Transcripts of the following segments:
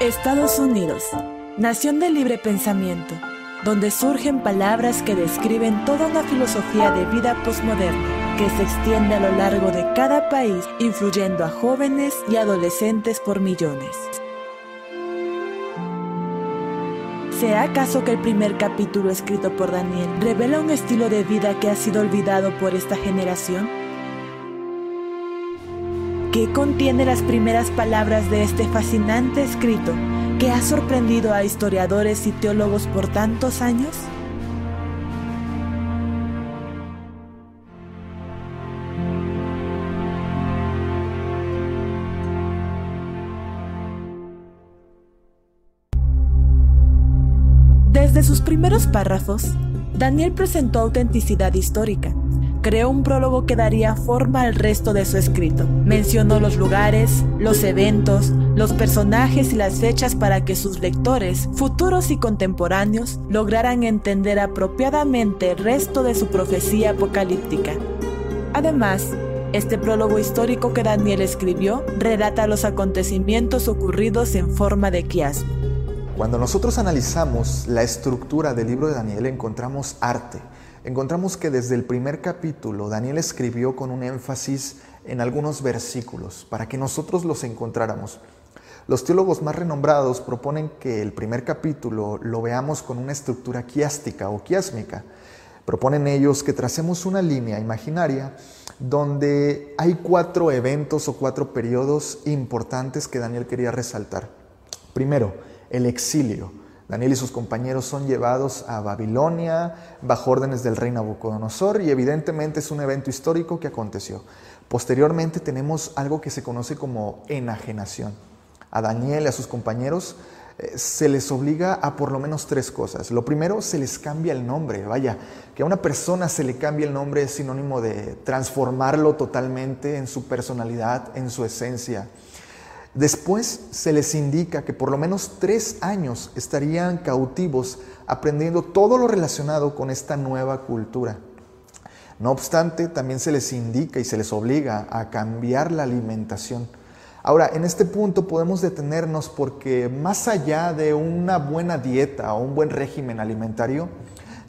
Estados Unidos, nación de libre pensamiento, donde surgen palabras que describen toda una filosofía de vida postmoderna que se extiende a lo largo de cada país, influyendo a jóvenes y adolescentes por millones. ¿Será acaso que el primer capítulo escrito por Daniel revela un estilo de vida que ha sido olvidado por esta generación? ¿Qué contiene las primeras palabras de este fascinante escrito que ha sorprendido a historiadores y teólogos por tantos años? Desde sus primeros párrafos, Daniel presentó autenticidad histórica creó un prólogo que daría forma al resto de su escrito. Mencionó los lugares, los eventos, los personajes y las fechas para que sus lectores, futuros y contemporáneos, lograran entender apropiadamente el resto de su profecía apocalíptica. Además, este prólogo histórico que Daniel escribió relata los acontecimientos ocurridos en forma de quiasmo. Cuando nosotros analizamos la estructura del libro de Daniel encontramos arte, encontramos que desde el primer capítulo Daniel escribió con un énfasis en algunos versículos para que nosotros los encontráramos. Los teólogos más renombrados proponen que el primer capítulo lo veamos con una estructura quiástica o quiásmica. Proponen ellos que tracemos una línea imaginaria donde hay cuatro eventos o cuatro periodos importantes que Daniel quería resaltar. Primero, el exilio. Daniel y sus compañeros son llevados a Babilonia bajo órdenes del rey Nabucodonosor y evidentemente es un evento histórico que aconteció. Posteriormente tenemos algo que se conoce como enajenación. A Daniel y a sus compañeros eh, se les obliga a por lo menos tres cosas. Lo primero, se les cambia el nombre. Vaya, que a una persona se le cambie el nombre es sinónimo de transformarlo totalmente en su personalidad, en su esencia. Después se les indica que por lo menos tres años estarían cautivos aprendiendo todo lo relacionado con esta nueva cultura. No obstante, también se les indica y se les obliga a cambiar la alimentación. Ahora, en este punto podemos detenernos porque más allá de una buena dieta o un buen régimen alimentario,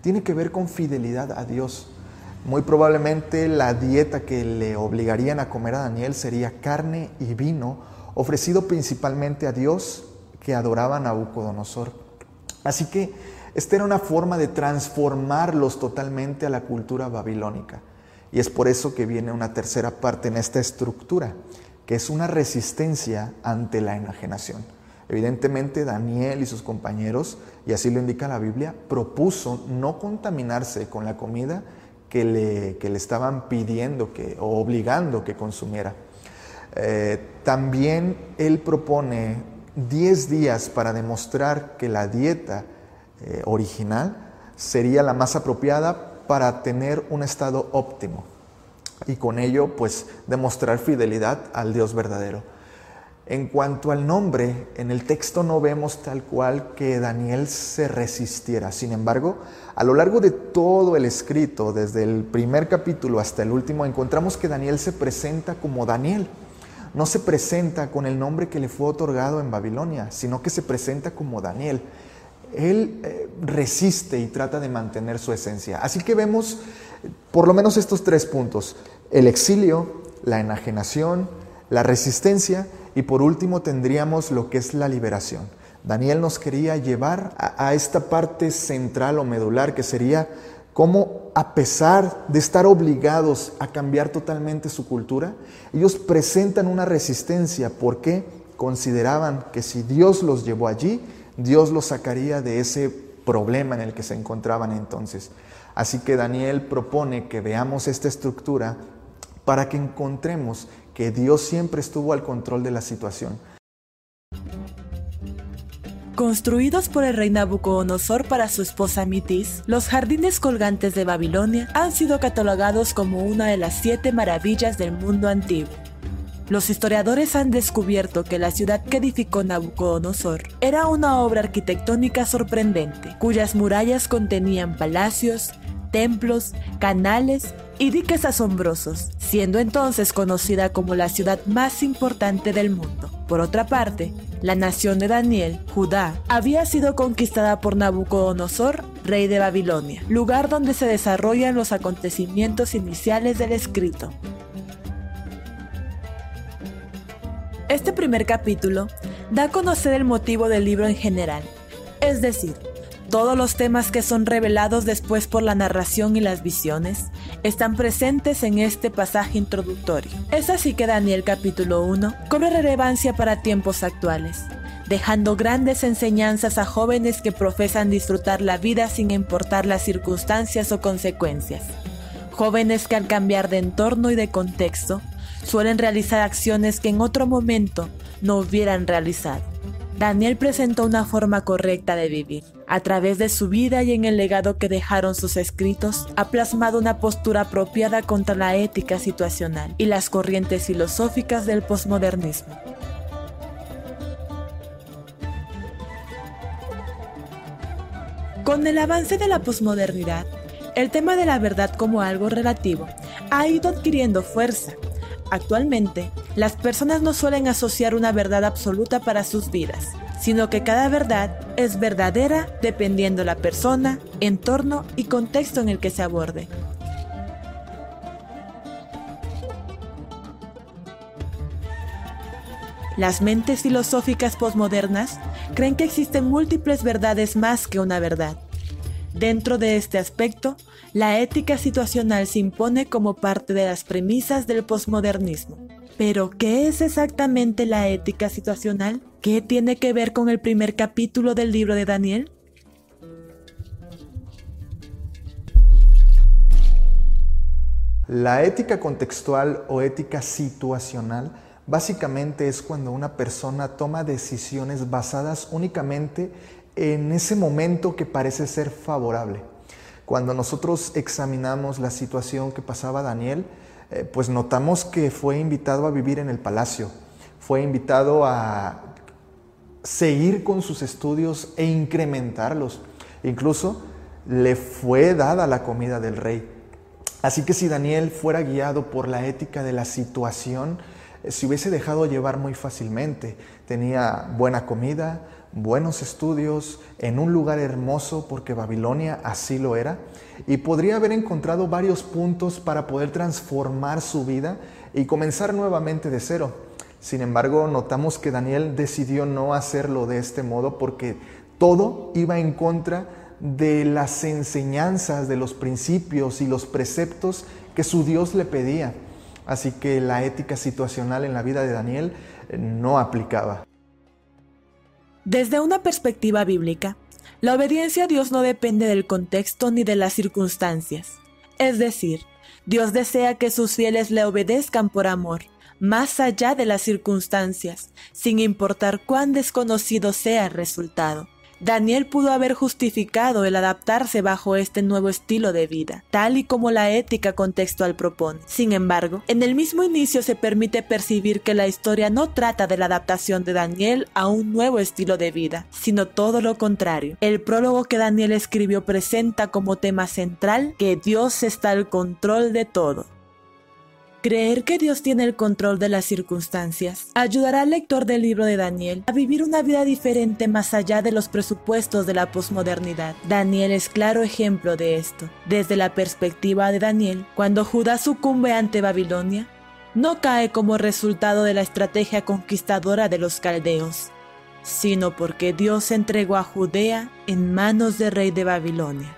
tiene que ver con fidelidad a Dios. Muy probablemente la dieta que le obligarían a comer a Daniel sería carne y vino ofrecido principalmente a Dios que adoraba a Nabucodonosor. Así que esta era una forma de transformarlos totalmente a la cultura babilónica. Y es por eso que viene una tercera parte en esta estructura, que es una resistencia ante la enajenación. Evidentemente Daniel y sus compañeros, y así lo indica la Biblia, propuso no contaminarse con la comida que le, que le estaban pidiendo que, o obligando que consumiera. Eh, también él propone 10 días para demostrar que la dieta eh, original sería la más apropiada para tener un estado óptimo y con ello pues demostrar fidelidad al Dios verdadero. En cuanto al nombre, en el texto no vemos tal cual que Daniel se resistiera. Sin embargo, a lo largo de todo el escrito, desde el primer capítulo hasta el último, encontramos que Daniel se presenta como Daniel no se presenta con el nombre que le fue otorgado en Babilonia, sino que se presenta como Daniel. Él eh, resiste y trata de mantener su esencia. Así que vemos por lo menos estos tres puntos, el exilio, la enajenación, la resistencia y por último tendríamos lo que es la liberación. Daniel nos quería llevar a esta parte central o medular que sería cómo a pesar de estar obligados a cambiar totalmente su cultura, ellos presentan una resistencia porque consideraban que si Dios los llevó allí, Dios los sacaría de ese problema en el que se encontraban entonces. Así que Daniel propone que veamos esta estructura para que encontremos que Dios siempre estuvo al control de la situación Construidos por el rey Nabucodonosor para su esposa Mitis, los jardines colgantes de Babilonia han sido catalogados como una de las siete maravillas del mundo antiguo. Los historiadores han descubierto que la ciudad que edificó Nabucodonosor era una obra arquitectónica sorprendente, cuyas murallas contenían palacios, templos, canales y diques asombrosos, siendo entonces conocida como la ciudad más importante del mundo. Por otra parte, La nación de Daniel, Judá, había sido conquistada por Nabucodonosor, rey de Babilonia, lugar donde se desarrollan los acontecimientos iniciales del escrito. Este primer capítulo da a conocer el motivo del libro en general, es decir, todos los temas que son revelados después por la narración y las visiones están presentes en este pasaje introductorio. Es así que Daniel capítulo 1 cobra relevancia para tiempos actuales, dejando grandes enseñanzas a jóvenes que profesan disfrutar la vida sin importar las circunstancias o consecuencias. Jóvenes que al cambiar de entorno y de contexto suelen realizar acciones que en otro momento no hubieran realizado. Daniel presentó una forma correcta de vivir. A través de su vida y en el legado que dejaron sus escritos, ha plasmado una postura apropiada contra la ética situacional y las corrientes filosóficas del posmodernismo. Con el avance de la posmodernidad, el tema de la verdad como algo relativo ha ido adquiriendo fuerza Actualmente, las personas no suelen asociar una verdad absoluta para sus vidas, sino que cada verdad es verdadera dependiendo la persona, entorno y contexto en el que se aborde. Las mentes filosóficas posmodernas creen que existen múltiples verdades más que una verdad. Dentro de este aspecto, la ética situacional se impone como parte de las premisas del posmodernismo. Pero, ¿qué es exactamente la ética situacional? ¿Qué tiene que ver con el primer capítulo del libro de Daniel? La ética contextual o ética situacional básicamente es cuando una persona toma decisiones basadas únicamente en ese momento que parece ser favorable. Cuando nosotros examinamos la situación que pasaba Daniel, eh, pues notamos que fue invitado a vivir en el palacio, fue invitado a seguir con sus estudios e incrementarlos. Incluso le fue dada la comida del rey. Así que si Daniel fuera guiado por la ética de la situación, eh, se hubiese dejado llevar muy fácilmente. Tenía buena comida, buenos estudios en un lugar hermoso porque Babilonia así lo era y podría haber encontrado varios puntos para poder transformar su vida y comenzar nuevamente de cero. Sin embargo, notamos que Daniel decidió no hacerlo de este modo porque todo iba en contra de las enseñanzas, de los principios y los preceptos que su Dios le pedía. Así que la ética situacional en la vida de Daniel eh, no aplicaba. Desde una perspectiva bíblica, la obediencia a Dios no depende del contexto ni de las circunstancias. Es decir, Dios desea que sus fieles le obedezcan por amor, más allá de las circunstancias, sin importar cuán desconocido sea el resultado. Daniel pudo haber justificado el adaptarse bajo este nuevo estilo de vida, tal y como la ética contextual propone. Sin embargo, en el mismo inicio se permite percibir que la historia no trata de la adaptación de Daniel a un nuevo estilo de vida, sino todo lo contrario. El prólogo que Daniel escribió presenta como tema central que Dios está al control de todo Creer que Dios tiene el control de las circunstancias ayudará al lector del libro de Daniel a vivir una vida diferente más allá de los presupuestos de la posmodernidad. Daniel es claro ejemplo de esto. Desde la perspectiva de Daniel, cuando Judá sucumbe ante Babilonia, no cae como resultado de la estrategia conquistadora de los caldeos, sino porque Dios entregó a Judea en manos del rey de Babilonia.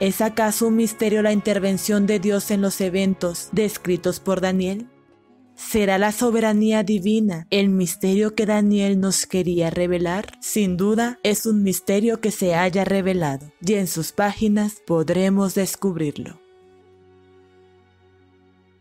¿Es acaso un misterio la intervención de Dios en los eventos descritos por Daniel? ¿Será la soberanía divina el misterio que Daniel nos quería revelar? Sin duda, es un misterio que se haya revelado y en sus páginas podremos descubrirlo.